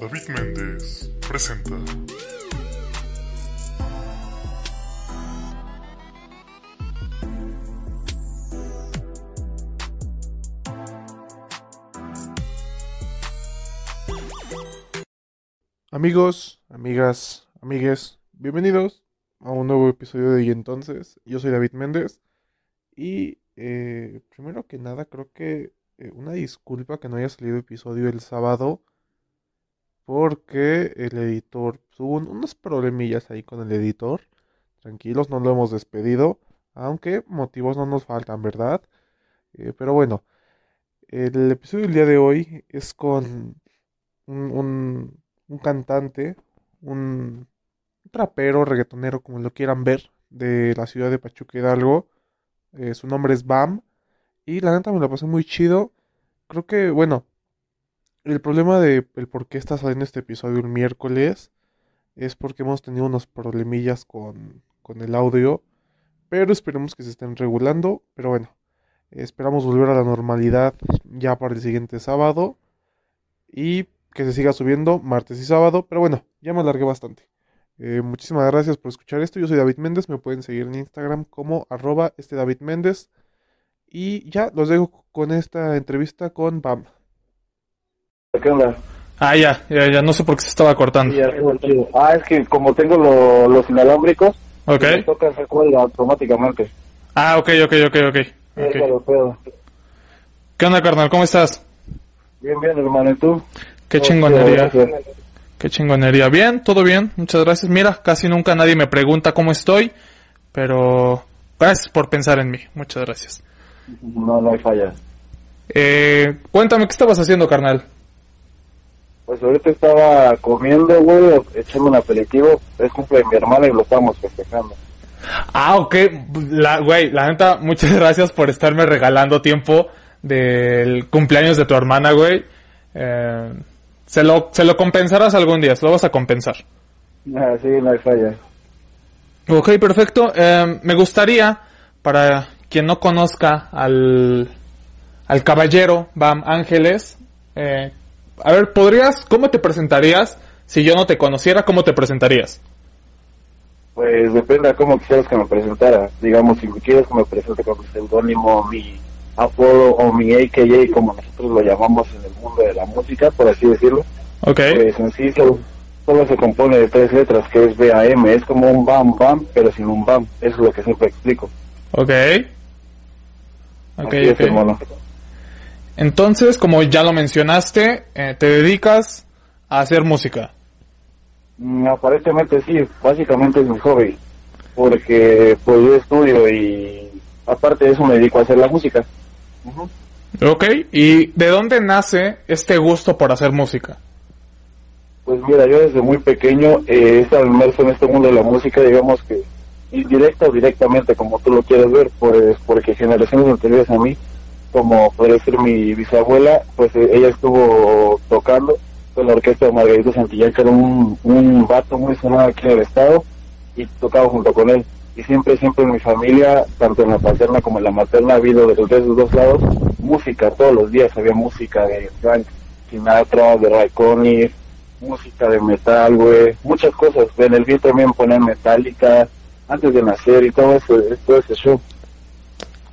David Méndez presenta. Amigos, amigas, amigues, bienvenidos a un nuevo episodio de Y entonces. Yo soy David Méndez y eh, primero que nada creo que eh, una disculpa que no haya salido episodio el sábado porque el editor tuvo un- unos problemillas ahí con el editor. Tranquilos, no lo hemos despedido, aunque motivos no nos faltan, ¿verdad? Eh, pero bueno, el episodio del día de hoy es con un, un- un cantante, un trapero, reggaetonero, como lo quieran ver, de la ciudad de Pachuca Hidalgo. Eh, su nombre es Bam. Y la neta me lo pasé muy chido. Creo que, bueno, el problema de el por qué está saliendo este episodio el miércoles es porque hemos tenido unos problemillas con, con el audio. Pero esperemos que se estén regulando. Pero bueno, esperamos volver a la normalidad ya para el siguiente sábado. Y que se siga subiendo martes y sábado. Pero bueno, ya me alargué bastante. Eh, muchísimas gracias por escuchar esto. Yo soy David Méndez. Me pueden seguir en Instagram como arroba este David Méndez. Y ya los dejo con esta entrevista con Bam. ¿Qué onda? Ah, ya, ya, ya, no sé por qué se estaba cortando. Sí. Ah, es que como tengo lo- los inalámbricos, Ok. me toca hacer cuelga automáticamente. Ah, ok, ok, ok, ok. Eso ok. lo pedo. ¿Qué onda, carnal? ¿Cómo estás? Bien, bien, hermano. ¿Y tú? Qué chingonería. gracias. Qué chingonería. Bien, todo bien. Muchas gracias. Mira, casi nunca nadie me pregunta cómo estoy, pero gracias por pensar en mí. Muchas gracias. No, no hay falla. Eh, cuéntame, ¿qué estabas haciendo, carnal? Pues ahorita estaba comiendo, güey, echando un aperitivo. Es cumple de mi hermana y lo estamos festejando. Ah, ok. La, güey, la neta, muchas gracias por estarme regalando tiempo del cumpleaños de tu hermana, güey. Eh, se lo, se lo compensarás algún día, se lo vas a compensar. Ah, sí, no hay falla. Ok, perfecto. Eh, me gustaría, para quien no conozca al, al caballero Bam Ángeles, eh, a ver, ¿podrías, cómo te presentarías? Si yo no te conociera, ¿cómo te presentarías? Pues depende de cómo quisieras que me presentara. Digamos, si quieres que me presente con mi seudónimo, mi apodo o mi AKA, como nosotros lo llamamos en el mundo de la música, por así decirlo. Ok, Pues en sí solo, solo se compone de tres letras, que es BAM. Es como un BAM BAM, pero sin un BAM. Eso es lo que siempre explico. ok. Ok, Así es, ok. hermano. Entonces, como ya lo mencionaste, eh, te dedicas a hacer música. Mm, aparentemente sí, básicamente es mi hobby. Porque pues yo estudio y aparte de eso me dedico a hacer la música. Ujú. Ok, ¿y de dónde nace este gusto por hacer música? Pues mira, yo desde muy pequeño eh, he estado inmerso en este mundo de la música, digamos que indirecta o directamente, como tú lo quieres ver, pues, porque generaciones anteriores a mí, como podría ser mi bisabuela, pues eh, ella estuvo tocando con la orquesta de Margarito Santillán, que era un, un vato muy sonado aquí en el estado, y tocaba junto con él. Y siempre, siempre en mi familia, tanto en la paterna como en la materna, ha habido de los dos lados música, todos los días había música de Frank Sinatra, de Ray Conniff, música de metal, güey, muchas cosas. En el video también ponían metálica antes de nacer y todo eso, todo ese show.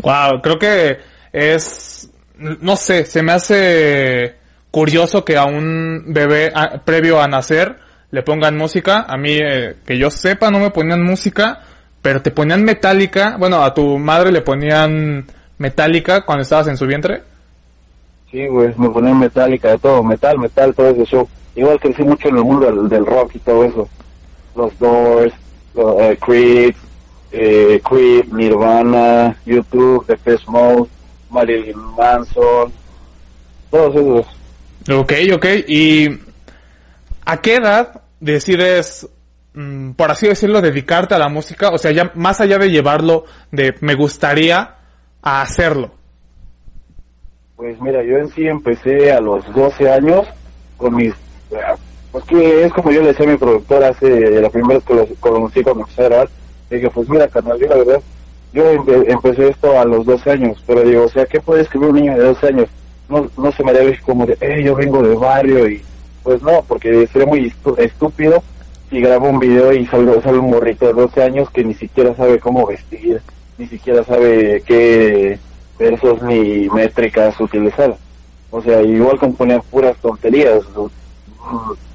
Wow, creo que es, no sé, se me hace curioso que a un bebé previo a nacer le pongan música. A mí, eh, que yo sepa, no me ponían música, pero te ponían metálica. Bueno, a tu madre le ponían metálica cuando estabas en su vientre. Sí, güey, me ponían metálica de todo, metal, metal, todo ese show. Igual crecí mucho en el mundo del, rock y todo eso. Los Doors, los, eh, Creed, eh, Creep, Nirvana, YouTube, Depeche Mode, Marilyn Manson, todos esos. Ok, ok. ¿Y a qué edad decides, mm, por así decirlo, dedicarte a la música? O sea, ya más allá de llevarlo de me gustaría a hacerlo. Pues mira, yo en sí empecé a los 12 años con mis... Pues que es como yo le decía a mi productor hace la primera vez que lo conocí cuando empecé a grabar. Dije, pues mira, carnal, yo la verdad, yo empe- empecé esto a los 12 años, pero digo, o sea, ¿qué puede escribir un niño de 12 años? No, no se me haría como de, eh, yo vengo de barrio y Pues no, porque sería muy estúpido si grabo un video y salgo, sale un morrito de 12 años que ni siquiera sabe cómo vestir, ni siquiera sabe qué versos ni métricas utilizar. O sea, igual componía puras tonterías,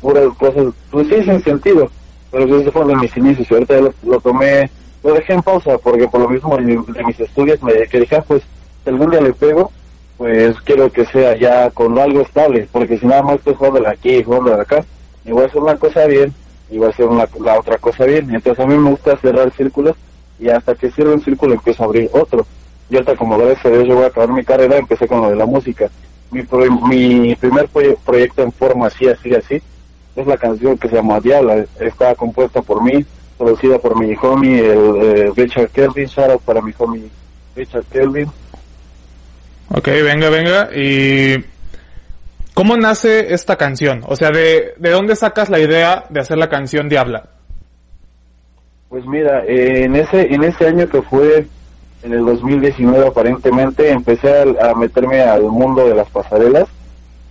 puras cosas, pues sí, sin sentido. Pero eso fue de mis inicios y ahorita lo, tomé, lo dejé en pausa porque por lo mismo de, mis estudios me dije, ah, pues si algún día le pego, pues quiero que sea ya con algo estable, porque si nada más estoy jugando aquí y jugando acá, igual a hacer una cosa bien, igual a hacer la otra cosa bien. Entonces a mí me gusta cerrar círculos y hasta que cierre un círculo empiezo a abrir otro. Y ahorita como gracias a Dios yo voy a acabar mi carrera, empecé con lo de la música. Mi, mi primer proyecto en forma así, así, así, es la canción que se llama Diabla. Está compuesta por mí, producida por mi homie, el eh, Richard Kelvin. Shout para mi homie Richard Kelvin. Ok, venga, venga. ¿Y cómo nace esta canción? O sea, ¿de, de dónde sacas la idea de hacer la canción Diabla? Pues mira, en ese en ese año que fue en el 2019 aparentemente empecé a, meterme al mundo de las pasarelas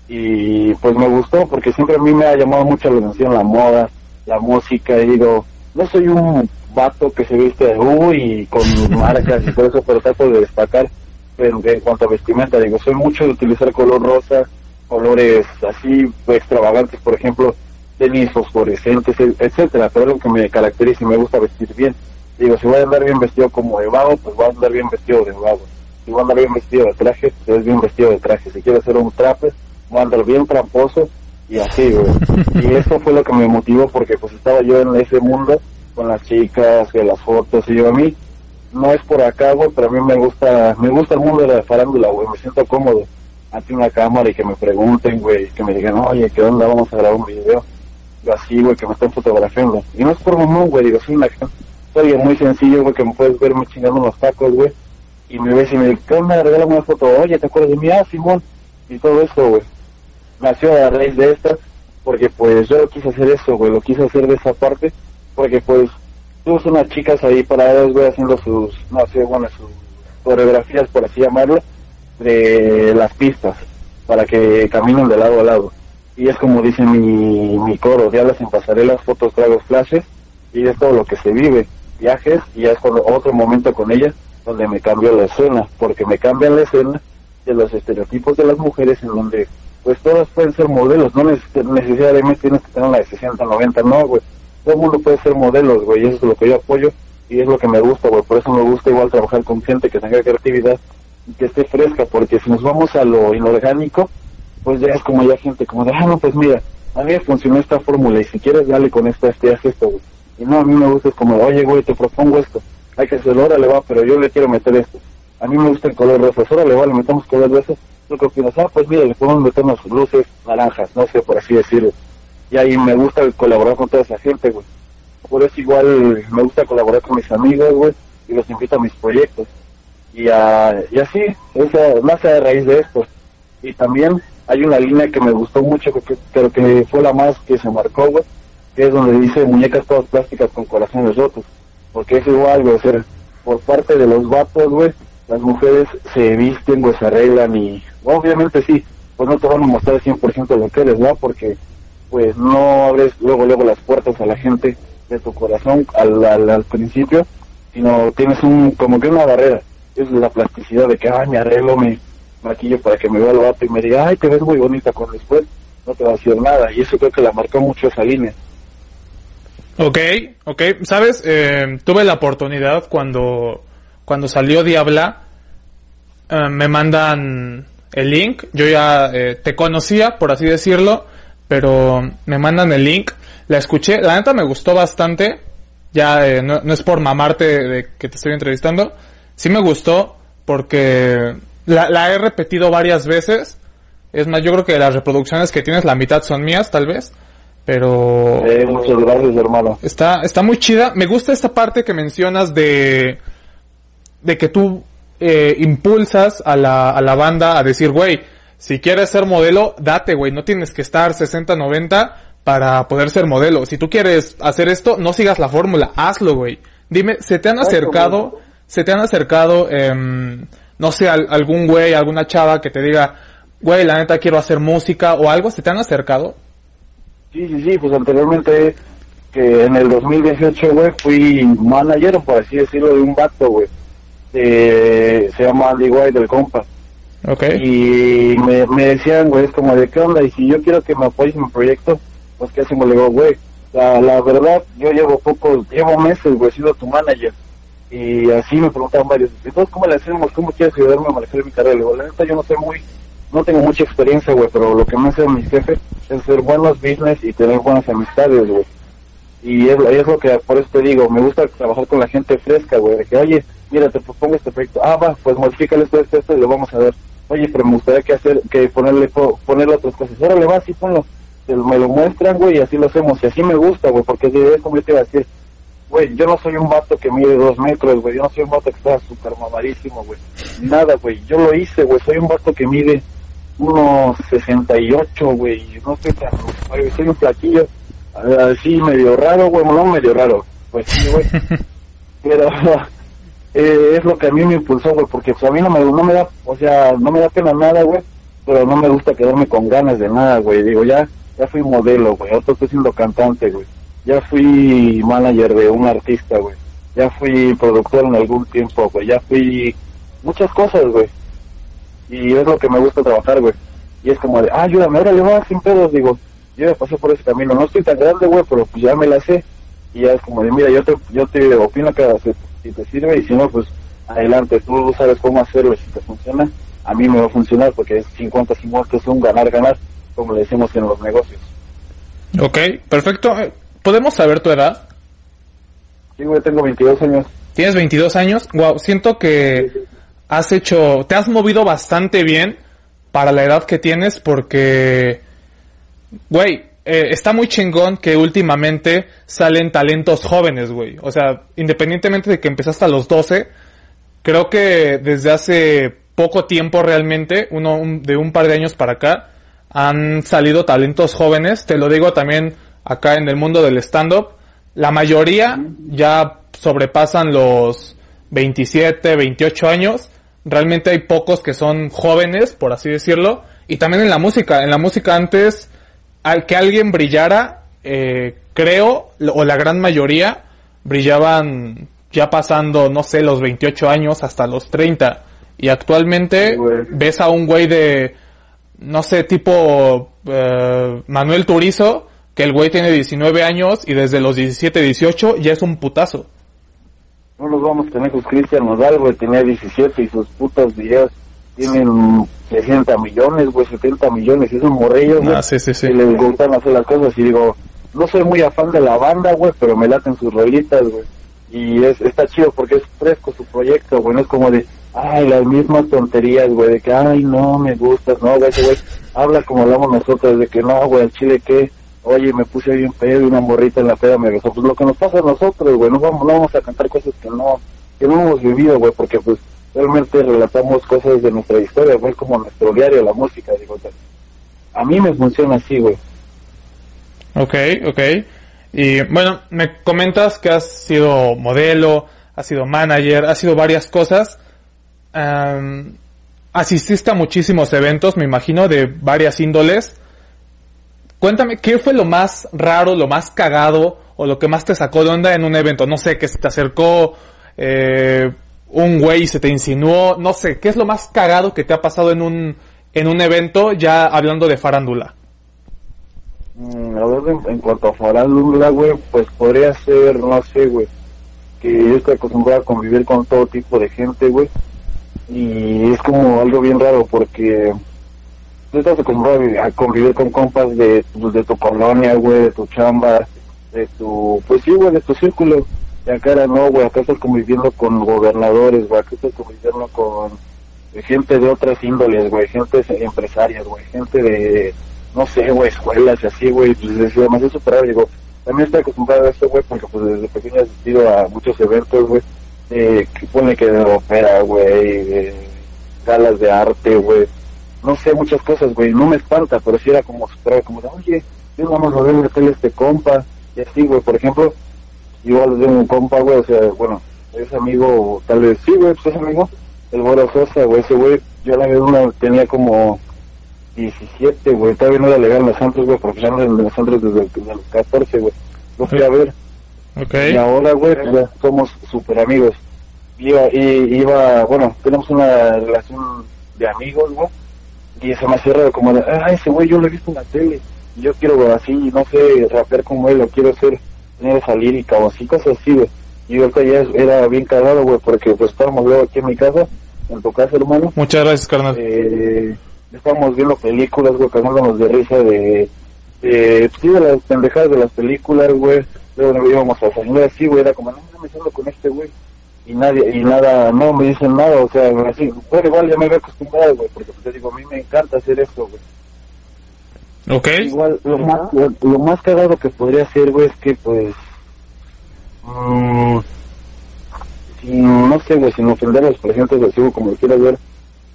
y pues me gustó porque siempre a mí me ha llamado mucho la atención la moda, la música y digo, no soy un vato que se viste de U y con marcas y todo eso, pero trato de destacar pero en cuanto a vestimenta, digo, soy mucho de utilizar color rosa, colores así extravagantes, por ejemplo, tenis fosforescentes, etcétera, pero es lo que me caracteriza y me gusta vestir bien. Digo, si voy a andar bien vestido como de vago, pues voy a andar bien vestido de vago. Si voy a andar bien vestido de traje, pues es bien vestido de traje. Si quiero hacer un trape, voy a andar bien tramposo y así, güey. Y eso fue lo que me motivó porque pues estaba yo en ese mundo con las chicas, que las fotos y yo a mí no es por acá, güey, pero a mí me gusta, me gusta el mundo de la farándula, güey, me siento cómodo ante una cámara y que me pregunten, güey, que me digan, oye, ¿qué onda? Vamos a grabar un video. Yo así, güey, que me estén fotografiando. Y no es por mamón, güey, digo, soy una soy muy sencillo, güey, que me puedes verme chingando unos tacos, güey. Y me ves y me dice, ¿qué onda? Regálame una foto. Oye, ¿te acuerdas de mí? Ah, Simón. Y todo eso, güey. Nació a raíz de esta, porque pues yo quise hacer eso, güey, lo quise hacer de esa parte, porque pues tuve unas chicas ahí paradas, güey, haciendo sus, no sé, bueno, sus coreografías, por así llamarlo, de las pistas, para que caminen de lado a lado. Y es como dice mi, mi coro, diablas en pasarelas, fotos, tragos, flashes, y es todo lo que se vive, viajes, y ya es otro momento con ella donde me cambio la escena, porque me cambian la escena de los estereotipos de las mujeres en donde pues todas pueden ser modelos, no necesariamente tienes que tener la de 60, 90, no, güey, todo mundo puede ser modelos, güey, eso es lo que yo apoyo y es lo que me gusta, güey, por eso me gusta igual trabajar con gente que tenga creatividad y que esté fresca, porque si nos vamos a lo inorgánico, pues ya es como ya gente como de, ah, no, pues mira, a mí me funcionó esta fórmula y si quieres dale con esta, este, haz esto, güey. Y no, a mí me gusta es como, oye, güey, te propongo esto, hay que hacerlo, ahora le va, pero yo le quiero meter esto. A mí me gusta el color rosa, ahora le va, le metemos color rosa, lo que opinas, ah, pues mira, le podemos meter unas luces naranjas, no sé, por así decirlo y ahí me gusta colaborar con toda esa gente, güey. Por eso igual me gusta colaborar con mis amigos, güey, y los invito a mis proyectos. Y, a, y así, esa, más a raíz de esto. Y también hay una línea que me gustó mucho, que, pero que fue la más que se marcó, güey, que es donde dice muñecas todas plásticas con corazones rotos. Porque es igual, güey, o sea, por parte de los vatos, güey, las mujeres se visten, güey, se arreglan y obviamente sí, pues no te van a mostrar 100% lo que eres, ¿no? Porque pues no abres luego luego las puertas a la gente de tu corazón al, al, principio, sino tienes un como que una barrera. Es la plasticidad de que, ay, me arreglo, me maquillo para que me vea el vato y me diga, ay, te ves muy bonita con después, no te va a decir nada. Y eso creo que la marcó mucho esa línea. Ok, ok. Sabes, eh, tuve la oportunidad cuando, cuando salió Diabla, eh, me mandan el link. Yo ya eh, te conocía, por así decirlo pero me mandan el link. La escuché, la neta me gustó bastante. Ya eh, no, es por mamarte de que te estoy entrevistando. Sí me gustó porque la, he repetido varias veces. Es más, yo creo que las reproducciones que tienes, la mitad son mías, tal vez. Pero... Eh, muchas gracias, hermano. Está, está muy chida. Me gusta esta parte que mencionas de... De que tú eh, impulsas a la, a la banda a decir, güey, si quieres ser modelo, date, güey. No tienes que estar 60, 90 para poder ser modelo. Si tú quieres hacer esto, no sigas la fórmula. Hazlo, güey. Dime, ¿se te han acercado, se te han acercado, eh, no sé, algún güey, alguna chava que te diga, güey, la neta quiero hacer música o algo? ¿Se te han acercado? Sí, sí, sí, pues anteriormente que en el 2018, güey, fui manager, por así decirlo, de un vato, güey. Eh, se llama Andy White, del compa. Ok. Y me, me decían, güey, es como de qué onda, y si yo quiero que me apoyes en mi proyecto, pues qué hacemos, le digo, güey, la, la verdad, yo llevo poco, llevo meses, güey, siendo tu manager. Y así me preguntaban varios, entonces, ¿cómo le hacemos? ¿Cómo quieres ayudarme a manejar mi carrera? Le digo, la neta, yo no sé muy, no tengo mucha experiencia, güey, pero lo que me hace mi jefe es ser buenos business y tener buenas amistades, güey. Y es, es lo que, por eso te digo, me gusta trabajar con la gente fresca, güey, de que, oye, mira, te propongo este proyecto, ah, va, pues modifícale esto, esto, esto, y lo vamos a ver. Oye, pero me gustaría que hacer, que ponerle, po- ponerle otras cosas. Órale, va, sí, ponlo. Me lo muestran, güey, y así lo hacemos. Y así me gusta, güey, porque es como yo te iba a decir, güey, yo no soy un vato que mide dos metros, güey, yo no soy un vato que está súper mamadísimo, güey. Nada, güey, yo lo hice, güey, soy un vato que mide unos 68, güey, no estoy tan, güey, soy un flaquillo, ah, así medio raro, güey, no medio raro, pues sí, güey, pero eh, es lo que a mí me impulsó, güey, porque pues a mí no me, no me da, o sea, no me da pena nada, güey, pero no me gusta quedarme con ganas de nada, güey, digo, ya, ya fui modelo, güey, ahora estoy siendo cantante, güey, ya fui manager de un artista, güey, ya fui productor en algún tiempo, güey, ya fui muchas cosas, güey, y es lo que me gusta trabajar, güey, y es como de, ah, ayúdame, órale, va, sin pedos, digo, yo ya pasé por ese camino, no estoy tan grande, güey, pero pues ya me la sé, y ya es como de, mira, yo te, yo te opino que si, si te sirve, y si no, pues adelante, tú sabes cómo hacerlo, y si te funciona, a mí me va a funcionar, porque es 50-50, es un ganar-ganar, como le decimos en los negocios. Ok, perfecto. ¿Podemos saber tu edad? Sí, güey, tengo 22 años. Tienes 22 años. Wow, siento que has hecho, te has movido bastante bien para la edad que tienes porque, güey, eh, está muy chingón que últimamente salen talentos jóvenes, güey. O sea, independientemente de que empezaste a los 12, creo que desde hace poco tiempo realmente, uno un- de un par de años para acá, han salido talentos jóvenes. Te lo digo también acá en el mundo del stand-up. La mayoría ya sobrepasan los 27, 28 años. Realmente hay pocos que son jóvenes, por así decirlo. Y también en la música. En la música antes, al que alguien brillara, eh, creo, o la gran mayoría, brillaban ya pasando, no sé, los 28 años hasta los 30. Y actualmente ves a un güey de, no sé, tipo eh, Manuel Turizo, que el güey tiene 19 años y desde los 17, 18 ya es un putazo. No nos vamos a tener con Cristian Nodal, güey, tenía 17 y sus putos videos tienen 60 millones, güey, 70 millones, y esos morrillos, güey, Ah, sí, sí, sí. que les gustan hacer las cosas y digo, no soy muy afán de la banda, güey, pero me laten sus rolitas, güey. Y es, está chido porque es fresco su proyecto, güey, no es como de, ay, las mismas tonterías, güey, de que, ay, no, me gustas, no, güey, güey, habla como hablamos nosotros, de que no, güey, al chile, que Oye, me puse bien pedo y una morrita en la peda me besó. Pues lo que nos pasa a nosotros, güey, no vamos, no vamos a cantar cosas que no, que no hemos vivido, güey, porque pues realmente relatamos cosas de nuestra historia, güey, como nuestro diario, la música, digo, a mí me funciona así, güey. Ok, ok. Y bueno, me comentas que has sido modelo, has sido manager, has sido varias cosas. Asististe a muchísimos eventos, me imagino, de varias índoles. Cuéntame, ¿qué fue lo más raro, lo más cagado o lo que más te sacó de onda en un evento? No sé, que se te acercó eh, un güey se te insinuó, no sé, ¿qué es lo más cagado que te ha pasado en un, en un evento ya hablando de farándula? Mm, a ver, en, en cuanto a farándula, güey, pues podría ser, no sé, güey, que yo estoy acostumbrado a convivir con todo tipo de gente, güey, y es como algo bien raro porque tú estás acostumbrado a convivir con compas de, pues, de tu colonia, güey, de tu chamba, de tu, pues sí, güey, de tu círculo, y acá no, güey, acá estás conviviendo con gobernadores, güey, acá estás conviviendo con gente de otras índoles, güey, gente empresarias, güey, gente de, no sé, güey, escuelas y así, güey, pues más eso, pero digo, también estoy acostumbrado a esto, güey, porque pues desde pequeño he asistido a muchos eventos, güey, eh, que pone que de ópera, güey, de galas de arte, güey, no sé, muchas cosas, güey, no me espanta, pero sí era como superar, como de, oye, yo vamos a ver tele este compa, y así, güey, por ejemplo, igual de un compa, güey, o sea, bueno, es amigo, tal vez, sí, güey, pues es amigo, el Güero Sosa, güey, ese güey, yo la vez una tenía como 17, güey. Todavía no era legal en los centros, güey, porque ya no en los centros desde, desde los 14, güey. Lo fui a ver. Ok. Y ahora, güey, ya somos súper amigos. Iba, y, iba, bueno, tenemos una relación de amigos, güey. Y se me raro como de, ah, ese güey yo lo he visto en la tele. Yo quiero, güey, así, no sé, rapear como él, o quiero ser, tener esa lírica o así, cosas así, güey. Y ahorita ya era bien cagado, güey, porque pues estábamos luego aquí en mi casa, en tu casa, hermano. Muchas gracias, carnal. Eh, estábamos viendo películas, güey, cagándonos de risa de, de, sí, de las pendejadas de las películas, güey. Luego nos íbamos a salir así, güey, era como, no me salgo con este güey. Y nadie, y nada, no me dicen nada, o sea, así, bueno, igual ya me había acostumbrado, güey, porque te digo, a mí me encanta hacer esto, güey. Ok. Igual, lo más, lo, lo más cagado que podría hacer, güey, es que, pues, mm, no sé, güey, sin ofender a los presidentes del CIVO, como lo quieras ver,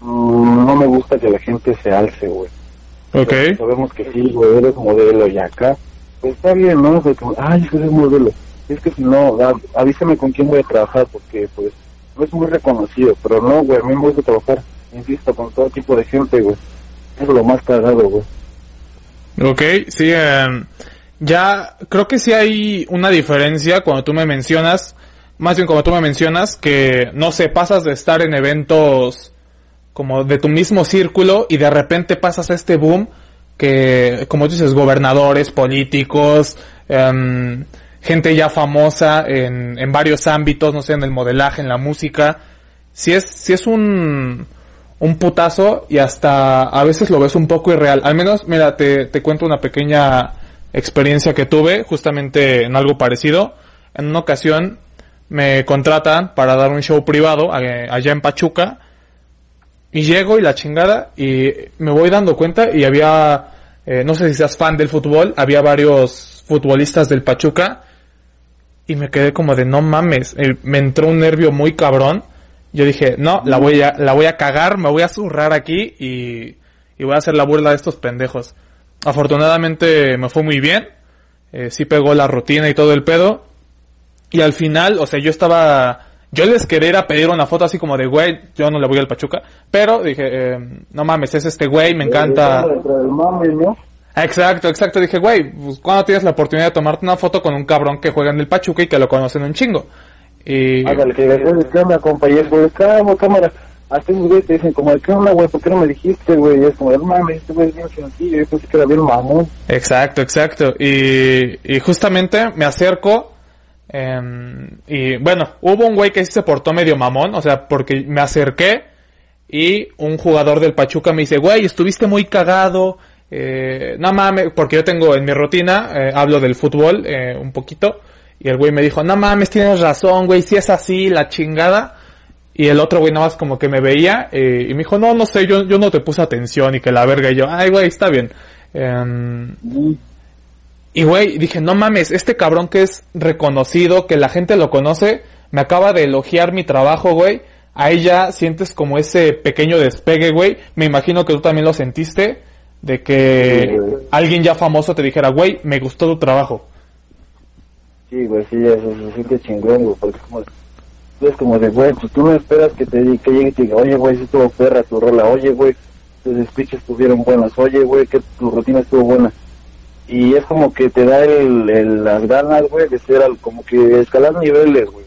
mm, no me gusta que la gente se alce, güey. Ok. Sabemos que sí, güey, eres modelo y acá, pues está bien, ¿no? Fue como, ay, eres modelo. Es que si no, avísame con quién voy a trabajar, porque, pues, no es muy reconocido, pero no, güey, a mí me gusta trabajar, insisto, con todo tipo de gente, güey. Eso es lo más cagado, güey. Ok, sí, em, ya creo que sí hay una diferencia cuando tú me mencionas, más bien cuando tú me mencionas que, no sé, pasas de estar en eventos como de tu mismo círculo y de repente pasas a este boom que, como dices, gobernadores, políticos, em, gente ya famosa en, en varios ámbitos, no sé, en el modelaje, en la música. Si es, si es un, un putazo y hasta a veces lo ves un poco irreal. Al menos, mira, te, te cuento una pequeña experiencia que tuve justamente en algo parecido. En una ocasión me contratan para dar un show privado eh, allá en Pachuca y llego y la chingada y me voy dando cuenta y había, eh, no sé si seas fan del fútbol, había varios futbolistas del Pachuca y me quedé como de no mames, eh, me entró un nervio muy cabrón. Yo dije, no, la voy a, la voy a cagar, me voy a zurrar aquí y, y voy a hacer la burla de estos pendejos. Afortunadamente me fue muy bien, eh, sí pegó la rutina y todo el pedo. Y al final, o sea, yo estaba, yo les quería ir a pedir una foto así como de, güey, yo no le voy al Pachuca, pero dije, eh, no mames, es este güey, me encanta. Exacto, exacto. Dije, güey, pues cuando tienes la oportunidad de tomarte una foto con un cabrón que juega en el Pachuca y que lo conocen un chingo. Y Hágale, que ¿qué onda, compañero? Güey, cámara, cámara. Hasta esos güeyes te dicen como, ¿qué onda, güey? ¿Por qué no me dijiste, güey? Y es como, mames, este güey es bien sencillo, yo pensé que era bien mamón. Exacto, exacto. Y, y justamente me acerco. em, y bueno, hubo un güey que sí se portó medio mamón, o sea, porque me acerqué y un jugador del Pachuca me dice, güey, estuviste muy cagado. Eh, no mames, porque yo tengo en mi rutina, eh, hablo del fútbol eh, un poquito. Y el güey me dijo, no mames, tienes razón, güey, si es así, la chingada. Y el otro güey nada más como que me veía eh, y me dijo, no, no sé, yo, yo no te puse atención y que la verga. Y yo, ay, güey, está bien. Em, y güey, dije, no mames, este cabrón que es reconocido, que la gente lo conoce, me acaba de elogiar mi trabajo, güey. Ahí ya sientes como ese pequeño despegue, güey. Me imagino que tú también lo sentiste, de que Sí, alguien ya famoso te dijera, güey, me gustó tu trabajo. Sí, güey, sí, eso se siente chingón, güey, porque como, es como de, güey, pues tú no esperas que te que y te diga, oye, güey, si estuvo perra tu rola, oye, güey, tus speeches estuvieron buenas, oye, güey, que tu rutina estuvo buena. Y es como que te da el, el- las ganas, güey, de ser al- como que escalar niveles, güey.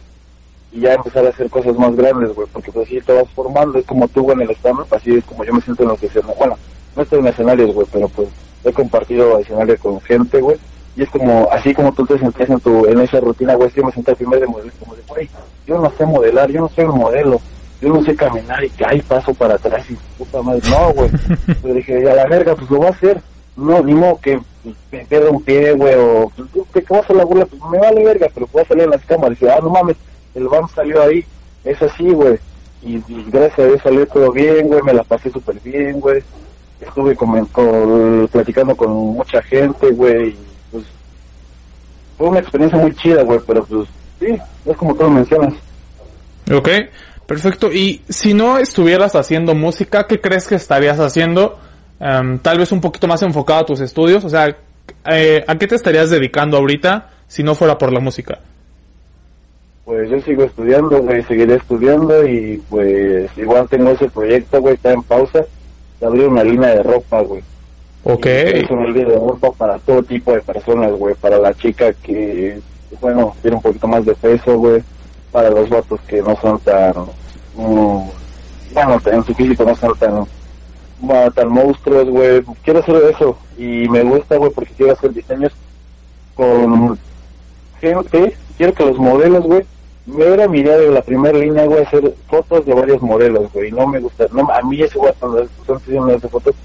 Y ya empezar a hacer cosas más grandes, güey, porque pues así te vas formando, es como tú, en el stand así es como yo me siento en los escenarios. Bueno, no estoy en escenarios, güey, pero pues he compartido escenario con gente, güey. Y es como, así como tú te sentías en tu, en esa rutina, güey, yo me senté al primer de modelar, como de, güey, yo no sé modelar, yo no soy un modelo, yo no sé caminar y que hay paso para atrás y puta madre, no, güey. Pero dije, a la verga, pues lo va a hacer. No, ni modo que me pierda un pie, güey, o que voy a hacer la burla, pues me vale verga, pero voy a salir en las cámaras. Y dije, ah, no mames, el BAM salió ahí, es así, güey. Y, y gracias a Dios salió todo bien, güey, me la pasé súper bien, güey. Estuve con- platicando con mucha gente, güey, fue una experiencia muy chida, güey, pero pues sí, es como tú lo mencionas. Ok, perfecto. Y si no estuvieras haciendo música, ¿qué crees que estarías haciendo? Em, tal vez un poquito más enfocado a tus estudios. O sea, eh, ¿a qué te estarías dedicando ahorita si no fuera por la música? Pues yo sigo estudiando, güey, seguiré estudiando y pues igual tengo ese proyecto, güey, está en pausa. de abrir una línea de ropa, güey. Ok. Es línea de ropa para todo tipo de personas, güey. Para la chica que, bueno, tiene un poquito más de peso, güey. Para los vatos que no son tan, mm, bueno, en su físico no son tan, tan monstruos, güey. Quiero hacer eso y me gusta, güey, porque quiero hacer diseños con gente. Quiero que los modelos, güey, me era mi idea de la primera línea, güey, hacer fotos de varios modelos, güey. No me gusta, no, a mí ese haciendo esas fotos,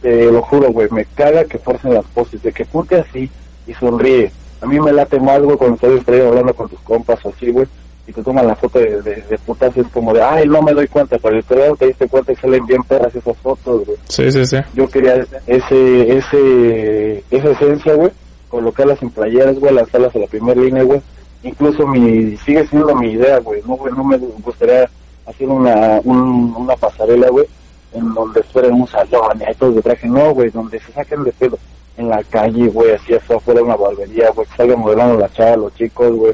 te lo juro, güey, me caga que forcen las poses, de que ponte así y sonríe. A mí me late más, güey, cuando estás distraído hablando con tus compas o así, güey, y te toman la foto de, de, de putas, es como de, ay, no me doy cuenta, pero el otro te diste cuenta y salen bien perras esas fotos, güey. Sí, sí, sí. Yo quería ese, ese, esa esencia, güey, colocarlas en playeras, güey, lanzarlas a la primera línea, güey. Incluso mi, sigue siendo mi idea, güey, no, güey, no me gustaría hacer una, un, una pasarela, güey, en donde fuera un salón y todos de traje, no, güey, donde se saquen de pedo en la calle, güey, así afuera de una barbería, güey, que salgan modelando la chava, los chicos, güey,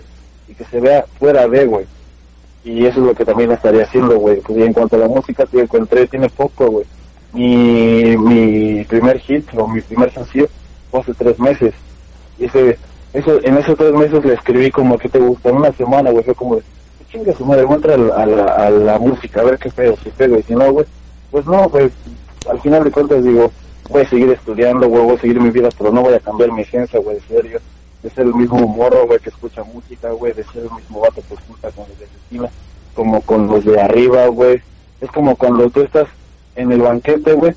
y que se vea fuera de, güey. Y eso es lo que también estaría haciendo, güey. Pues, y en cuanto a la música, te encontré, tiene poco, güey. Mi, mi primer hit, o mi primer sencillo, fue hace tres meses. Y ese, eso, en esos tres meses le escribí como que te gusta, en una semana, güey, fue como chinga su madre, voy a a la, a la música, a ver qué pedo, si pego, y si no, güey, pues no, güey, al final de cuentas digo, voy a seguir estudiando, güey, voy a seguir mi vida, pero no voy a cambiar mi esencia, güey, de serio, de ser el mismo morro, güey, que escucha música, güey, de ser el mismo vato que escucha con los de esquina, como con los de arriba, güey, es como cuando tú estás en el banquete, güey,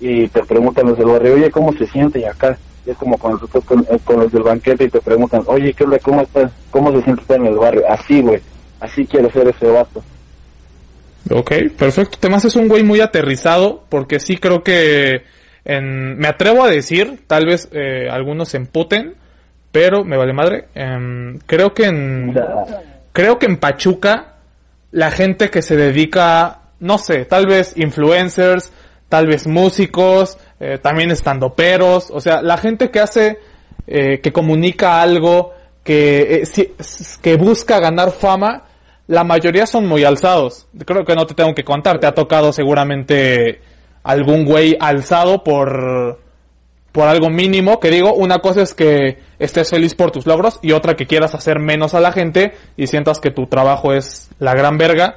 y te preguntan los del barrio, oye, ¿cómo se siente? Y acá, es como cuando tú estás con, eh, con los del banquete y te preguntan, oye, ¿qué onda? ¿Cómo estás? ¿Cómo se siente estar en el barrio? Así, güey, así quiero ser ese vato. Ok, perfecto. Temas es un güey muy aterrizado porque sí creo que en, me atrevo a decir, tal vez eh, algunos se emputen, pero me vale madre. em, creo que en creo que en Pachuca la gente que se dedica, no sé, tal vez influencers, tal vez músicos, eh, también estandoperos, o sea, la gente que hace, eh, que comunica algo, que, eh, si- que busca ganar fama, la mayoría son muy alzados. Creo que no te tengo que contar, te ha tocado seguramente algún güey alzado por, por algo mínimo, que digo, una cosa es que estés feliz por tus logros y otra que quieras hacer menos a la gente y sientas que tu trabajo es la gran verga,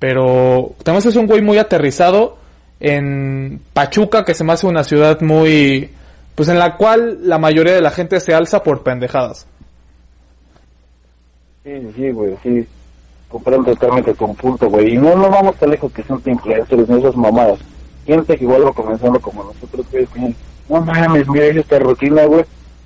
pero además es un güey muy aterrizado en Pachuca, que se me hace una ciudad muy, pues en la cual la mayoría de la gente se alza por pendejadas. Sí, sí, güey, sí. Comprendo totalmente tu punto, güey. Y no, no vamos tan lejos que son influencers ni esas mamadas. Gente que igual va comenzando como nosotros, güey, no mames, mira esta rutina, güey.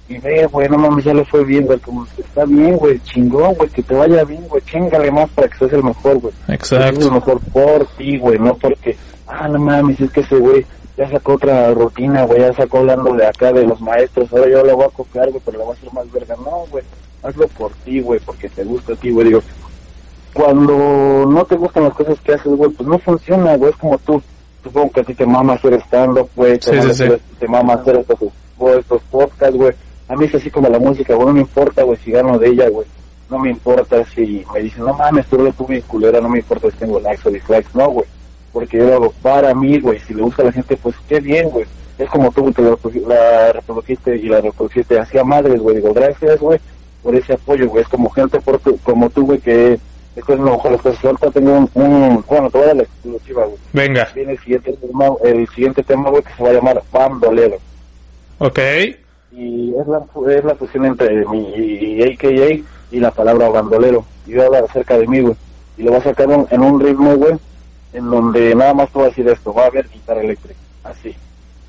Y ve, güey, no mames, ya le fue bien, güey. Como, está bien, güey, chingón, güey, que te vaya bien, güey. Chingale más para que seas el mejor, güey. Exacto. Es mejor por ti, güey, no porque, ah, no mames, es que ese güey ya sacó otra rutina, güey, ya sacó hablando de acá de los maestros, ahora yo lo voy a copiar, güey, pero le voy a hacer más verga. No, güey, hazlo por ti, güey, porque te gusta a ti, güey. Digo, cuando no te gustan las cosas que haces, güey, pues no funciona, güey, es como tú. Supongo que a ti te mama hacer stand-up, güey, te, Sí, mama sí, sí. hacer- te mama hacer estos, estos podcasts, güey. A mí es así como la música, güey, no me importa, güey, si gano de ella, güey. No me importa si me dicen, no mames, tú eres bien culera, no me importa si tengo likes o dislikes, no, güey. Porque yo lo hago para mí, güey. Si le gusta a la gente, pues qué bien, güey. Es como tú, te la, reprodu- la reprodujiste y la reprodujiste hacía madres, güey. Digo, gracias, güey, por ese apoyo, güey. Es como gente por tu, como tú, güey, que después a lo mejor ahorita tengo un, un, bueno, te voy a dar la exclusiva, güey. Venga, Viene el siguiente tema, el siguiente tema, güey, que se va a llamar Bandolero. ok. Y es la, es la fusión entre mi AKA y la palabra bandolero. Y voy a hablar acerca de mí, güey. Y lo voy a sacar un- en un ritmo, güey, en donde nada más te voy a decir esto. Va a haber guitarra eléctrica. Así.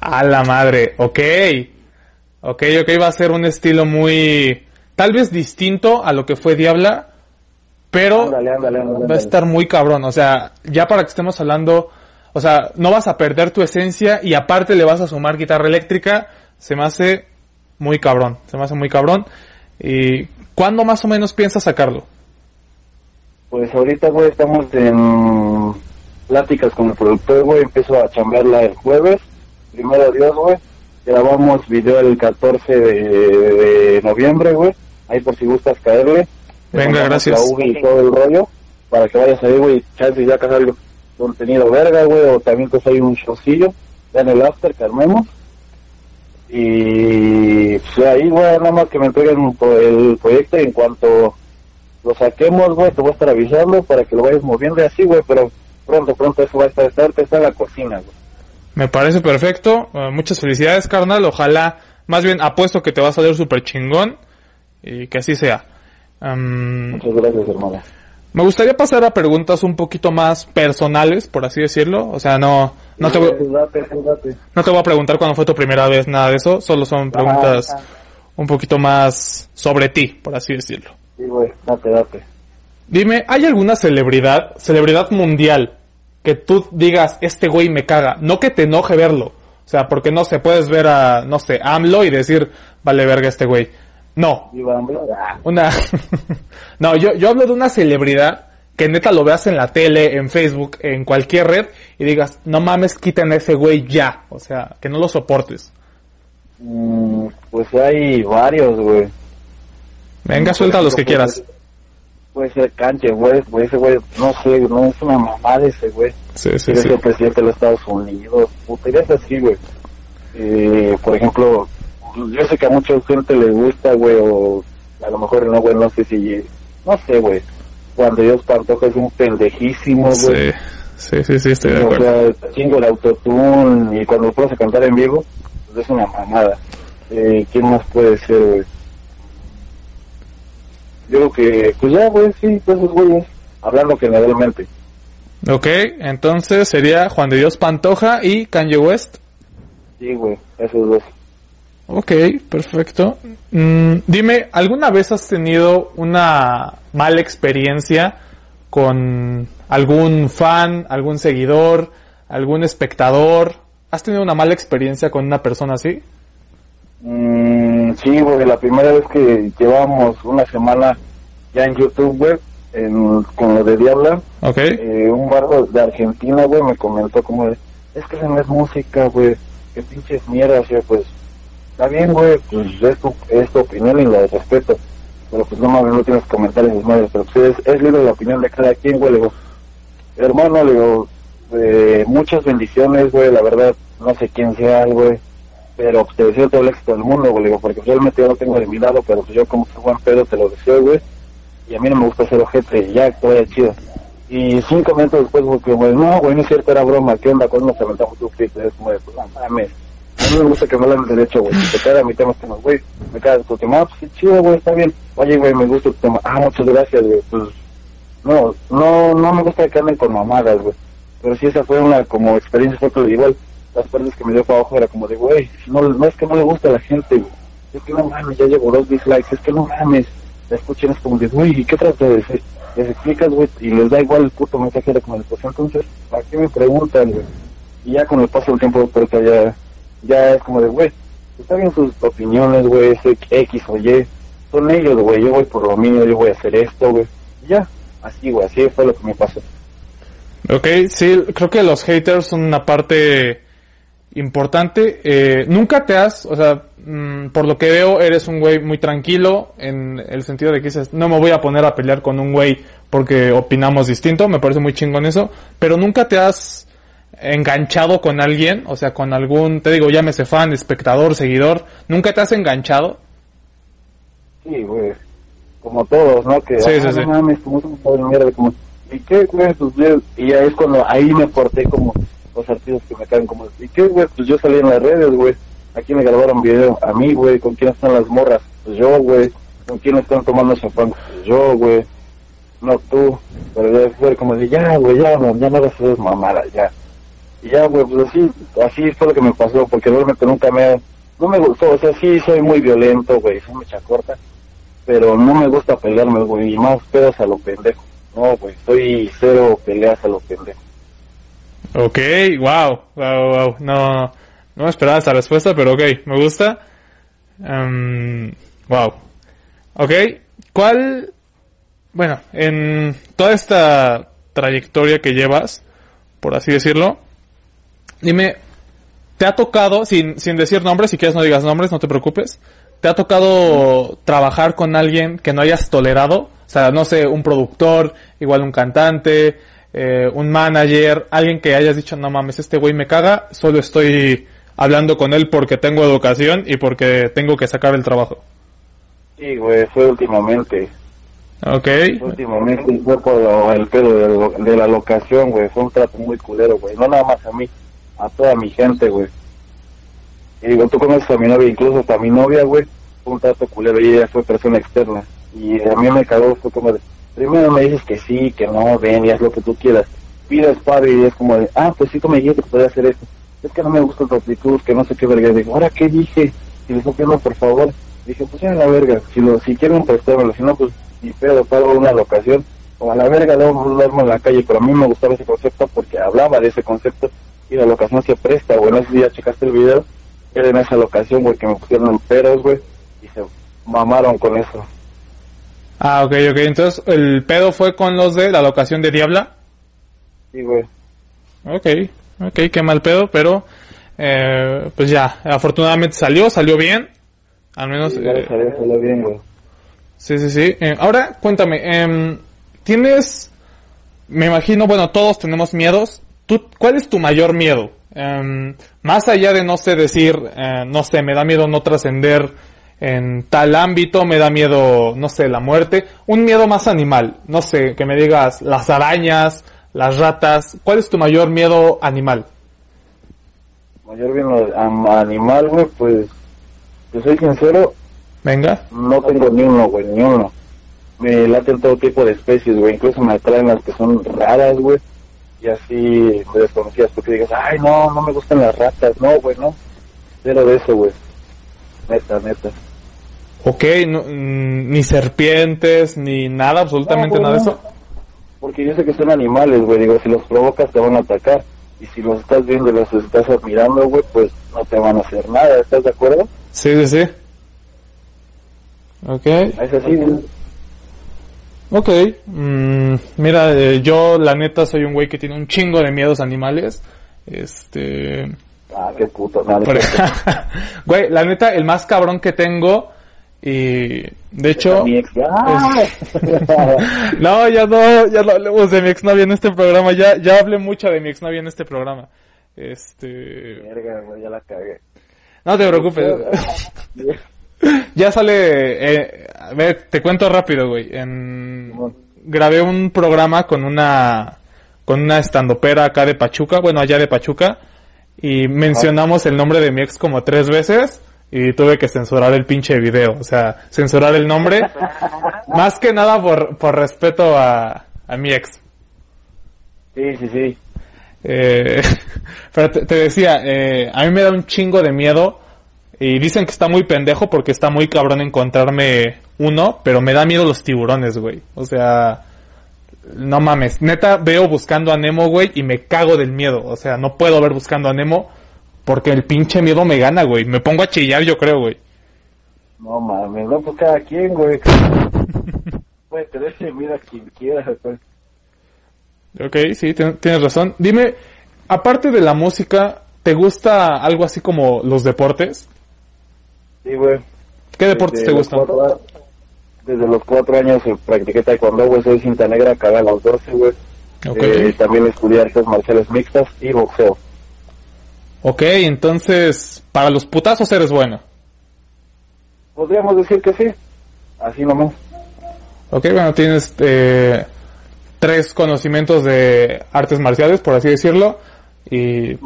A la madre, ok. Ok, ok, va a ser un estilo muy, tal vez distinto a lo que fue Diabla, pero Ándale, ándale, ándale, va a estar muy cabrón. O sea, ya para que estemos hablando, o sea, no vas a perder tu esencia y aparte le vas a sumar guitarra eléctrica, se me hace muy cabrón, se me hace muy cabrón. ¿Y cuándo más o menos piensas sacarlo? Pues ahorita, güey, estamos en pláticas con el productor, güey. Empiezo a chambearla el jueves. Primero Dios, güey. Grabamos video el 14 de, de noviembre, güey. Ahí por si gustas caerle. Venga, gracias. La y todo el rollo. Para que vayas ahí, güey. Chance y sacas algo contenido verga, güey. O también pues hay un showcillo. ya en el after que armemos. Y pues ahí, güey, nada más que me entreguen el proyecto y en cuanto lo saquemos, güey, te voy a estar avisando para que lo vayas moviendo y así, güey, pero pronto, pronto eso va a estar, estar, está en la cocina, güey. Me parece perfecto. Eh, muchas felicidades, carnal. Ojalá, más bien apuesto que te va a salir súper chingón y que así sea. Muchas gracias, hermano. me gustaría pasar a preguntas un poquito más personales, por así decirlo. O sea, no, no te voy, no te voy a preguntar cuándo fue tu primera vez, nada de eso. Solo son preguntas Ajá. un poquito más sobre ti, por así decirlo. Sí, güey, date, date. Dime, ¿hay alguna celebridad, celebridad mundial, que tú digas, este güey me caga? No que te enoje verlo. O sea, porque no se puedes ver a, no sé, AMLO y decir, vale verga este güey. No, una... no, yo, yo hablo de una celebridad que neta lo veas en la tele, en Facebook, en cualquier red y digas, no mames, quiten a ese güey ya. O sea, que no lo soportes. mm, pues hay varios, güey. Venga, suelta los que quieras. Puede ser Kanye West, güey, ese güey, no sé, no es una mamada ese güey. Sí, sí, sí. ser presidente de los Estados Unidos, puta, así, güey. Eh, por ejemplo, yo sé que a mucha gente le gusta, güey, o a lo mejor no, güey, no sé si, no sé, güey. Cuando Dios Pantoja es un pendejísimo, güey. Sí, sí, sí, sí, estoy de o acuerdo. sea, chingo el autotune y cuando lo pones a cantar en vivo, pues es una mamada. Eh, ¿Quién más puede ser, güey? Yo creo que, pues ya, güey, sí, pues esos güeyes, hablando generalmente. Ok, entonces sería Juan de Dios Pantoja y Kanye West. Sí, güey, esos dos. Ok, perfecto. Mm, dime, ¿alguna vez has tenido una mala experiencia con algún fan, algún seguidor, algún espectador? ¿Has tenido una mala experiencia con una persona así? Mm, sí, güey, la primera vez que llevamos una semana ya en YouTube, güey, en- con lo de Diabla, Ok. eh, un barro de Argentina, güey, me comentó como es que esa no es música, güey, que pinches mierdas, y yo, pues, está bien, güey, pues es tu, es tu opinión y la respeto, pero pues no mames, no tienes comentarios madres, pero pues es, es libre la opinión de cada quien, güey, le digo, hermano, le digo, eh, muchas bendiciones, güey, la verdad, no sé quién sea, güey, pero pues, te deseo todo el éxito del mundo, güey, digo, porque realmente yo lo tengo de mi pero pues yo como soy buen pedo te lo deseo, güey, y a mí no me gusta hacer ojete, ya, vaya chido. Y cinco minutos después, güey, no, güey, no es cierto, era broma, ¿qué onda? ¿Cuándo nos aventamos tu clip? Es como pues, no mames. Mí me gusta que me hablen derecho, güey. Si te queda mi tema, como, güey, me queda tu tema, ah, pues chido, güey, está bien. Oye, güey, me gusta tu tema. Ah, muchas gracias, güey. Pues, no, no, no me gusta que anden con mamadas, güey. Pero sí, esa fue una como experiencia, fue igual, las partes que me dio para abajo era como de, güey, no, no es que no le gusta a la gente, güey. Es que no mames, ya llevo dos dislikes, es que no mames. La escuchen es como de, güey, ¿y qué trata de decir? Les explicas, güey, y les da igual el puto mensaje de, pues entonces, ¿para qué me preguntan, güey? Y ya con el paso del tiempo, pues ya, ya es como de, güey, está bien sus opiniones, güey, ese X o Y, son ellos, güey, yo voy por lo mío, yo voy a hacer esto, güey. Ya, así, güey, así fue lo que me pasó. Ok, sí, creo que los haters son una parte importante. Eh, nunca te has, o sea, mm, por lo que veo, eres un güey muy tranquilo en el sentido de que dices, no me voy a poner a pelear con un güey porque opinamos distinto, me parece muy chingón eso, pero nunca te has enganchado con alguien, o sea, con algún, te digo, llámese fan, espectador, seguidor, nunca te has enganchado. Sí, güey, como todos, ¿no? Que, Sí, ah, sí, no sí. mames, como es un padre mierda, como, ¿y qué, güey? Pues, yo- y ya es cuando ahí me porté como los artistas que me caen como, ¿y qué, güey? Pues yo salí en las redes, güey. ¿A quién me grabaron video? A mí, güey. ¿Con quién están las morras? Pues yo, güey. ¿Con quién están tomando champán? Pues yo, güey. No tú. Pero ya fue como de, ya, güey, ya, no, ya no hagas esas mamadas, ya. Y ya, güey, pues así, así fue lo que me pasó, porque realmente nunca me, no me gustó, o sea, sí soy muy violento, güey, soy mecha corta, pero no me gusta pelearme, güey, y más pedos a lo pendejo. No, güey, soy cero peleas a lo pendejo. Ok, wow, wow, wow, no, no esperaba esta respuesta, pero ok, me gusta. Em, wow. Ok, ¿cuál, bueno, en toda esta trayectoria que llevas, por así decirlo, dime, ¿te ha tocado, sin, sin decir nombres, si quieres no digas nombres, no te preocupes, ¿te ha tocado trabajar con alguien que no hayas tolerado? O sea, no sé, un productor, igual un cantante, eh, un manager, alguien que hayas dicho, no mames, este güey me caga, solo estoy hablando con él porque tengo educación y porque tengo que sacar el trabajo. Sí, güey, fue últimamente. Ok. Últimamente fue por el pedo de la locación, güey. Fue un trato muy culero, güey. No nada más a mí, a toda mi gente, güey. Y digo, tú conoces a mi novia, incluso hasta mi novia, güey. Un trato culero y ella fue persona externa. Y a mí me cagó, fue como de, primero me dices que sí, que no, ven y haz lo que tú quieras. Pides padre y es como de, ah, pues sí, tú me dijiste que podía hacer esto. Es que no me gusta tu actitud, que no sé qué verga. Y digo, ¿ahora qué dije? Y le dije, por favor. Dije, pues ya la verga. Si, lo, si quieren prestármelo, si no, pues ni pedo, pago una locación. O a la verga, debo duermo en la calle. Pero a mí me gustaba ese concepto porque hablaba de ese concepto. Y la locación se presta, güey. No sé si ya checaste el video. Era en esa locación, güey, que me pusieron peros, güey. Y se mamaron con eso. Ah, ok, ok. Entonces, el pedo fue con los de la locación de Diabla. Sí, güey. Ok, ok, qué mal pedo, pero eh, pues ya, afortunadamente salió, salió bien. Al menos... Sí, eh, salió bien, güey. Sí, sí, sí. Eh, ahora, cuéntame, em, ¿tienes, me imagino, bueno, todos tenemos miedos. ¿Tú, ¿Cuál es tu mayor miedo? Em, más allá de, no sé, decir, eh, no sé, me da miedo no trascender en tal ámbito, me da miedo, no sé, la muerte. Un miedo más animal. No sé, que me digas las arañas, las ratas. ¿Cuál es tu mayor miedo animal? Mayor a- animal, güey, pues, te soy sincero, Venga. no tengo ni uno, güey, ni uno. Me laten todo tipo de especies, güey, incluso me atraen las que son raras, güey, y así me desconocías porque digas, ay, no, no me gustan las ratas, no, güey, no, cero de eso, güey, neta, neta. Ok, no, mm, ni serpientes, ni nada, absolutamente No, nada de eso. Porque yo sé que son animales, güey, digo, si los provocas te van a atacar, y si los estás viendo y los estás admirando, güey, pues no te van a hacer nada, ¿estás de acuerdo? Sí, sí, sí. Ok, Es así, güey. Ok. Mm, mira, eh, yo la neta soy un güey que tiene un chingo de miedos animales. Este... Ah, qué puto, es cierto. güey, la neta, el más cabrón que tengo y de hecho... Mi ex, ¡ah! No, ya no, ya no hablemos de mi exnovia en este programa, ya, ya hablé mucho de mi exnovia en este programa. Este... Verga, güey, ya la cagué. No te preocupes. Ya sale, eh, a ver, te cuento rápido, güey. En, grabé un programa con una, con una estandopera acá de Pachuca, bueno, allá de Pachuca, y mencionamos el nombre de mi ex como tres veces, y tuve que censurar el pinche video, o sea, censurar el nombre, más que nada por, por respeto a, a mi ex. Sí, sí, sí. Eh, pero te, te decía, eh, a mí me da un chingo de miedo y dicen que está muy pendejo porque está muy cabrón encontrarme uno, pero me da miedo los tiburones, güey. O sea, no mames. Neta, veo buscando a Nemo, güey, y me cago del miedo. O sea, no puedo ver buscando a Nemo porque el pinche miedo me gana, güey. Me pongo a chillar, yo creo, güey. No mames, no, pues cada quien, güey. Puede tenerse mira quien quiera, pues. Ok, sí, tien- tienes razón. Dime, aparte de la música, ¿te gusta algo así como los deportes? Sí, güey. ¿Qué deportes Desde te gustan? cuatro desde los cuatro años eh, practiqué taekwondo, güey. Soy cinta negra, acabé a los 12, güey. Ok. Eh, también estudié artes marciales mixtas y boxeo. Ok, entonces, para los putazos eres bueno. Podríamos decir que sí. Así nomás. Ok, bueno, tienes eh, tres conocimientos de artes marciales, por así decirlo. Y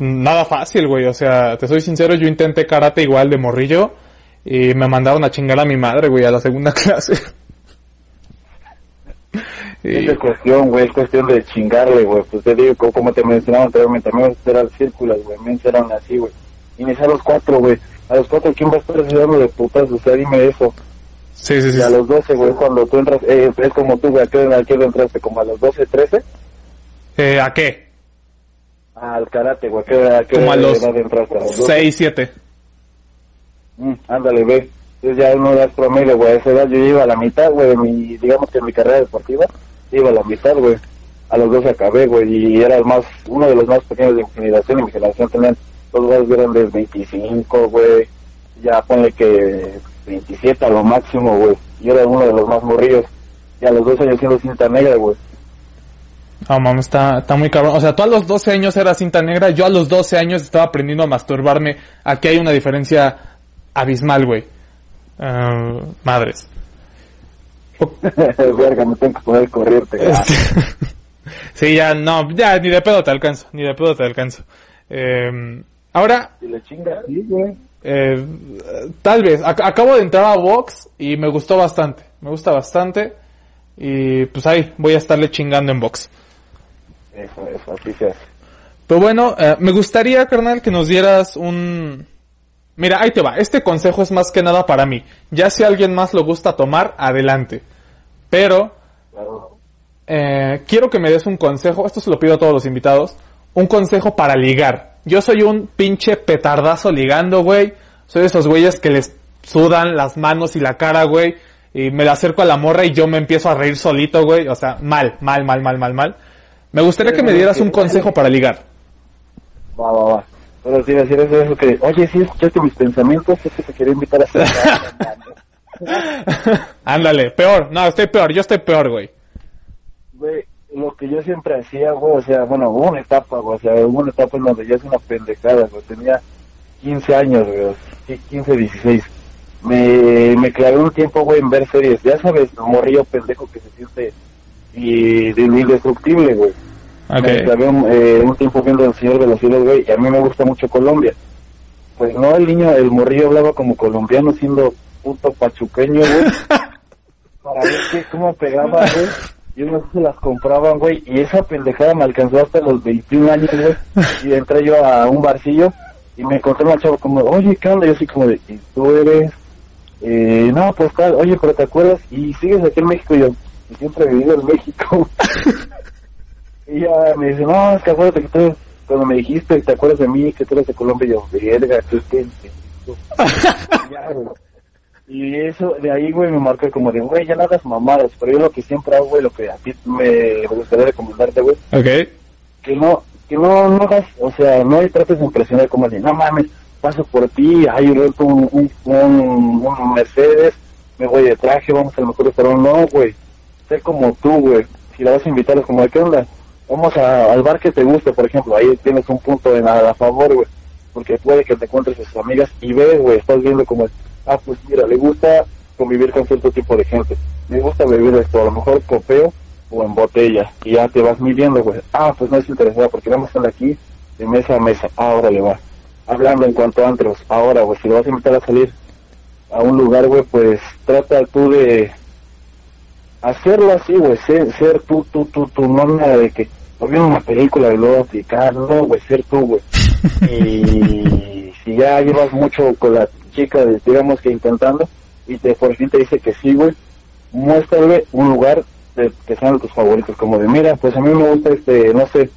nada fácil, güey. O sea, te soy sincero, yo intenté karate igual de morrillo. Y me mandaron a chingar a mi madre, güey, a la segunda clase. y, Es cuestión, güey, es cuestión de chingarle, güey. Pues te digo, co- como te mencionaba anteriormente, a mí me eran círculos, güey. Me eran así, güey. Inicié a los cuatro, güey. A los cuatro, ¿quién va a estar ayudando de putas? O sea, dime eso. sí, sí, sí. Y a los 12, güey, cuando tú entras, eh, es como tú, güey, ¿a qué a qué entraste? ¿Como a los 12, 13? Eh, ¿A qué? Al karate, güey, ¿a qué hora- a qué Como a los edad entraste? ¿A los 12? Seis, siete. Mm, ándale, ve. Entonces ya uno edad promedio, güey. A esa edad yo iba a la mitad, güey, mi, digamos que en mi carrera deportiva, iba a la mitad, güey. A los 12 acabé, güey, y era el más, uno de los más pequeños de mi generación, y mi generación tenían, los güeyes grandes 25, güey. Ya ponle que 27 a lo máximo, güey. Yo era uno de los más morrillos. Y a los 12 años siendo cinta negra, güey. No, mames, está, está muy cabrón. O sea, tú a los 12 años eras cinta negra, yo a los 12 años estaba aprendiendo a masturbarme. Aquí hay una diferencia abismal, güey. Ah, madres. Verga, me tengo que poder corriente. Este, sí, ya, no, ya, ni de pedo te alcanzo, ni de pedo te alcanzo. Eh, ahora, Y le chinga, sí, güey. eh, tal vez, ac- acabo de entrar a Vox y me gustó bastante, me gusta bastante. Y pues ahí, voy a estarle chingando en Vox. Eso, eso, así se hace. Pero bueno, eh, me gustaría, carnal, que nos dieras un... Mira, ahí te va. Este consejo es más que nada para mí. Ya si a alguien más lo gusta tomar, adelante. Pero Claro. eh, quiero que me des un consejo. Esto se lo pido a todos los invitados. Un consejo para ligar. Yo soy un pinche petardazo ligando, güey. Soy de esos güeyes que les sudan las manos y la cara, güey. Y me la acerco a la morra y yo me empiezo a reír solito, güey. O sea, mal, mal, mal, mal, mal, mal. Me gustaría que me dieras un consejo para ligar. Va, va, va. Pero sí, decir eso, eso que, oye, sí, escuchaste mis pensamientos, es que te quería invitar a hacer. Ándale, peor. No, estoy peor. Yo estoy peor, güey. Güey, lo que yo siempre hacía, güey, o sea, bueno, hubo una etapa, güey, o sea, hubo una etapa en donde ya es una pendejada, güey, tenía 15 años, güey, sí, 15, 16. Me, me clavé un tiempo, güey, en ver series, ya sabes, morrillo pendejo que se siente y de lo indestructible, güey. Me Ok. clavé un, eh, un tiempo viendo El Señor de los Cielos, güey, y a mí me gusta mucho Colombia. Pues no, el niño, el morrillo hablaba como colombiano siendo puto pachuqueño, güey. Para ver qué, cómo pegaba, güey. Y unos se las compraban, güey, y esa pendejada me alcanzó hasta los 21 años, güey. Y entré yo a un barcillo y me encontré una chava como, oye, ¿qué onda? Yo así como de, ¿y tú eres? Eh, no, pues tal, oye, pero ¿te acuerdas? Y sigues aquí en México, y yo, "Y siempre he vivido en México. Y ya me dice, no, es que acuérdate que tú, cuando me dijiste, ¿te acuerdas de mí? Que tú eres de Colombia, y yo, verga, tú es que... Ya, güey. Y eso, de ahí, güey, me marcó como de, güey, ya no hagas mamadas, pero yo lo que siempre hago, güey, lo que a ti me gustaría recomendarte, güey, Ok. que no, que no, no hagas, o sea, no trates de impresionar como de, no mames, paso por ti, ay, yo rento un, un, un, un Mercedes, me voy de traje, vamos al mejor restaurante, no, güey, sé como tú, güey, si la vas a invitar es como, de, ¿qué onda? Vamos a- al bar que te guste, por ejemplo, ahí tienes un punto de nada a favor, güey, porque puede que te encuentres a sus amigas y ves, güey, estás viendo como, ah, pues mira, le gusta convivir con cierto tipo de gente, me gusta beber esto, a lo mejor copeo o en botella, y ya te vas midiendo, güey, ah, pues no es interesada, porque vamos a estar aquí de mesa a mesa, ahora le va, hablando en cuanto a antros, ahora, güey, si lo vas a invitar a salir a un lugar, güey, pues trata tú de hacerlo así, güey, ser, ser tú, tú, tú, tú, no nada de que no viendo una película y luego aplicar, no, güey, ser tú, güey. Y si ya llevas mucho con la chica, digamos que intentando, y te por fin te dice que sí, güey, muéstrale un lugar de, que sean tus favoritos, como de, mira, pues a mí me gusta, este, no sé,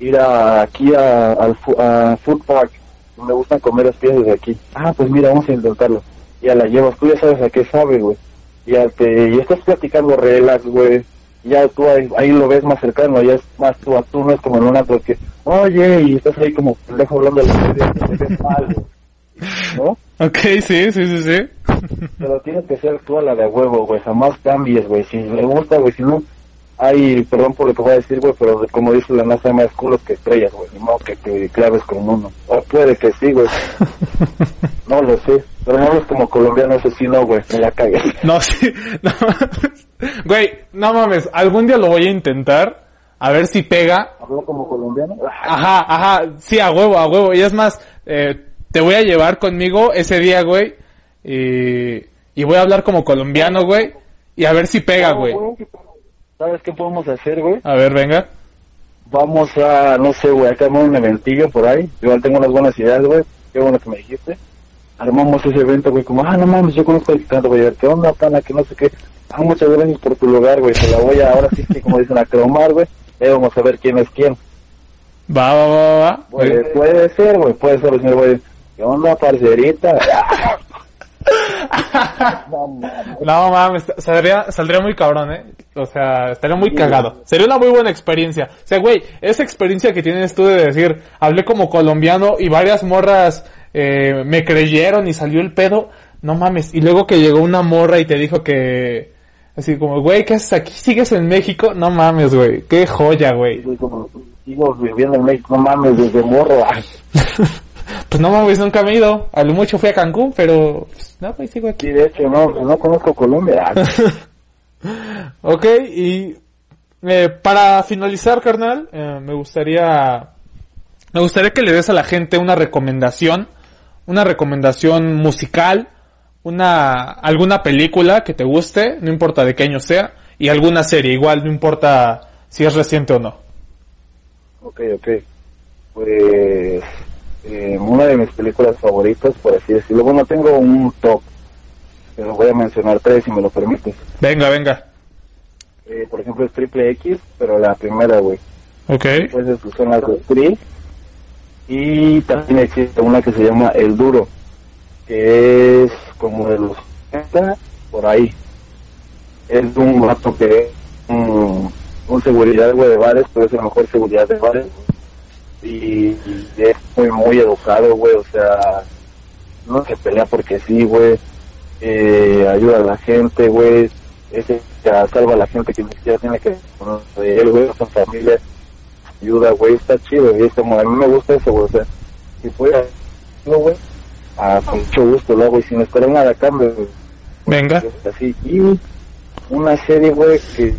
ir a, aquí a, al a Food Park, me gustan comer las piezas de aquí. Ah, pues mira, vamos a intentarlo. Ya la llevas, tú ya sabes a qué sabe, güey. Ya te, y estás platicando relax, güey. Ya tú ahí, ahí lo ves más cercano, ya es más tú a tú, no es como en un antro que, oye, y estás ahí como pendejo hablando de la serie, te ves mal, güey. ¿no? Ok, sí, sí, sí, sí. Pero tienes que ser tú a la de huevo, güey. Jamás cambies, güey. Si le gusta, güey. Si no, hay, perdón por lo que voy a decir, güey, pero como dice la NASA, hay más culos que estrellas, güey. Ni modo que te claves con uno. O puede que sí, güey. No lo sé. Pero no es como colombiano, eso sí, no, güey. Me la cagué. No, sí. No. Güey, no mames. Algún día lo voy a intentar. A ver si pega. ¿Habló como colombiano? Ajá, ajá. Sí, a huevo, a huevo. Y es más, eh, te voy a llevar conmigo ese día, güey. Y, y voy a hablar como colombiano, güey. Y a ver si pega, güey. ¿Sabes qué podemos hacer, güey? A ver, venga. Vamos a, no sé, güey, acá un eventillo por ahí. Igual tengo unas buenas ideas, güey. Qué bueno que me dijiste. Armamos ese evento, güey, como, ah, no mames, yo conozco el canto, güey. ¿Qué onda, pana? Que no sé qué. Ah, muchas gracias por tu lugar, güey. Se la voy a, ahora sí que, como dicen, a cromar, güey. Eh, vamos a ver quién es quién. Va, va, va, va. Güey, puede ser, güey, puede ser, señor, güey. ¿Qué onda, parcerita? no, mames. No mames, saldría, saldría muy cabrón, eh. O sea, estaría muy cagado. Sería una muy buena experiencia. O sea, güey, esa experiencia que tienes tú de decir, hablé como colombiano y varias morras eh, me creyeron y salió el pedo. No mames. Y luego que llegó una morra y te dijo que, Así como, güey, ¿qué haces aquí? ¿Sigues en México? No mames, güey. Qué joya, güey. Sigo viviendo en México, no mames, desde morro. Pues no mames, nunca me he ido. A lo mucho fui a Cancún, pero... pues, no, güey, sigo aquí. Sí, de hecho, no, no conozco Colombia. Ok, y eh, para finalizar, carnal, eh, me gustaría me gustaría que le des a la gente una recomendación, una recomendación musical, una alguna película que te guste, no importa de qué año sea, y alguna serie, igual no importa si es reciente o no. Ok, ok. Pues eh, una de mis películas favoritas, por así decirlo. Bueno, tengo un top, pero voy a mencionar tres si me lo permites. Venga, venga. Eh, por ejemplo, es Triple X, pero la primera, güey. Ok. Después de sus zonas de Street. Y también existe una que se llama El Duro, que es como de los 70, por ahí. Es un vato que es un, seguridad, güey, de bares, pero es el mejor seguridad de bares. Y, es muy, muy educado, güey, o sea, no se pelea porque sí, güey. Eh, ayuda a la gente, güey. Que salva a la gente que ni siquiera tiene que conocer güey, su familia ayuda, güey, está chido, y es como, a mí me gusta eso, güey, o sea, si fuera, no, güey, ah, con mucho gusto lo hago, y sin esperar nada a cambio, güey. Venga. Así, y una serie, güey, que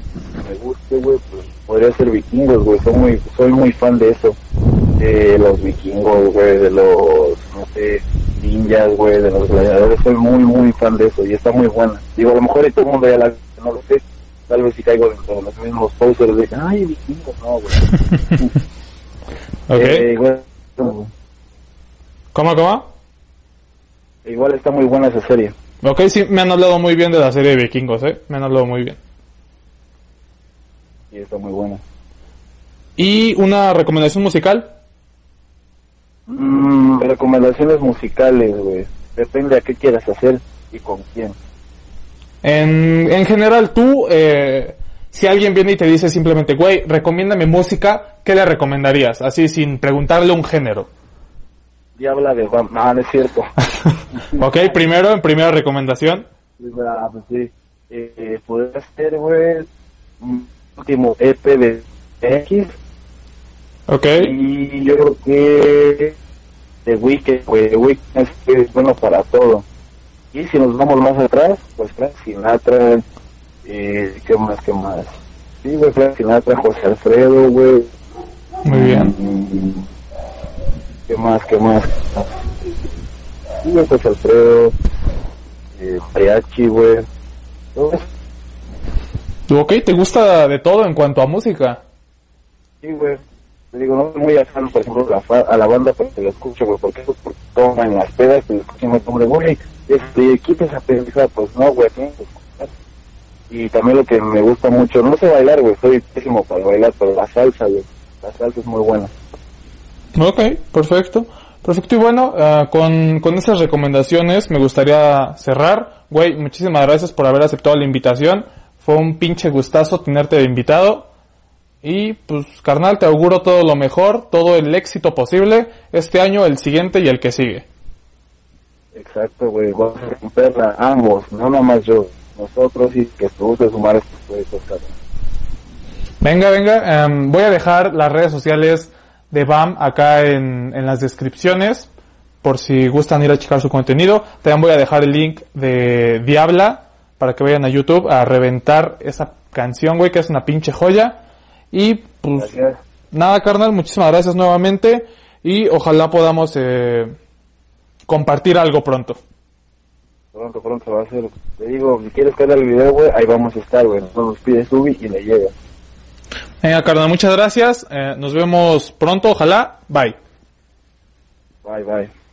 me guste, güey, pues podría ser vikingos, güey, soy muy, soy muy fan de eso, de los vikingos, güey, de los, no sé, ninjas, güey, de los gladiadores, soy muy, muy fan de eso, y está muy buena. Digo, a lo mejor todo el mundo ya la no lo sé, tal vez si caigo dentro de los mismos posters de, ay, vikingos, no, güey. Ok. Eh, igual, ¿Cómo, cómo? igual está muy buena esa serie. Ok, sí, me han hablado muy bien de la serie de vikingos, eh. Me han hablado muy bien. Y está muy buena. ¿Y una recomendación musical? Mm, recomendaciones musicales, güey. Depende a qué quieras hacer y con quién. En, en general, tú, eh, si alguien viene y te dice simplemente, güey, recomiéndame música, ¿qué le recomendarías? Así, sin preguntarle un género. Diabla de. No, no es cierto. ok, primero, en primera recomendación. Ah, pues sí. Eh, eh, podría ser, güey, último EP de X. Ok, Y yo creo que The Weeknd, güey, The Weeknd es bueno para todo. Y si nos vamos más atrás, pues Frank Sinatra, eh, ¿qué más, qué más? Sí, güey, Frank Sinatra, José Alfredo, güey. muy bien. ¿Qué más, qué más? Sí, güey, José Alfredo, eh, Mariachi, güey. Ok, ¿te gusta de todo en cuanto a música? Sí, güey. Te digo, no soy muy afán, por ejemplo, a la, a la banda porque lo escucho, güey, porque toman en las pedas y lo escuchan como de, güey, este, quita esa pendejada, pues no, güey, tienes escuchar. Y también lo que me gusta mucho, no sé bailar, güey, soy pésimo para bailar, pero la salsa, güey, la salsa es muy buena. Ok, perfecto. Perfecto y bueno, ah, con, con esas recomendaciones me gustaría cerrar. Güey, muchísimas gracias por haber aceptado la invitación. Fue un pinche gustazo tenerte de invitado. Y pues, carnal, te auguro todo lo mejor, todo el éxito posible este año, el siguiente y el que sigue. Exacto, güey, vamos a romperla ambos, no nomás yo, nosotros y que te guste sumar estos proyectos, cabrón. Venga, venga, em, voy a dejar las redes sociales de BAM acá en, en las descripciones por si gustan ir a checar su contenido. También voy a dejar el link de Diabla para que vayan a YouTube a reventar esa canción, güey, que es una pinche joya. Y pues Gracias. nada, carnal, muchísimas gracias nuevamente y ojalá podamos eh, compartir algo pronto. Pronto, pronto va a ser. Te digo, si quieres que haga el video, güey, ahí vamos a estar, güey. Nos pide Subi y le llega. Venga, carnal, muchas gracias. Eh, nos vemos pronto, ojalá. Bye. Bye, bye.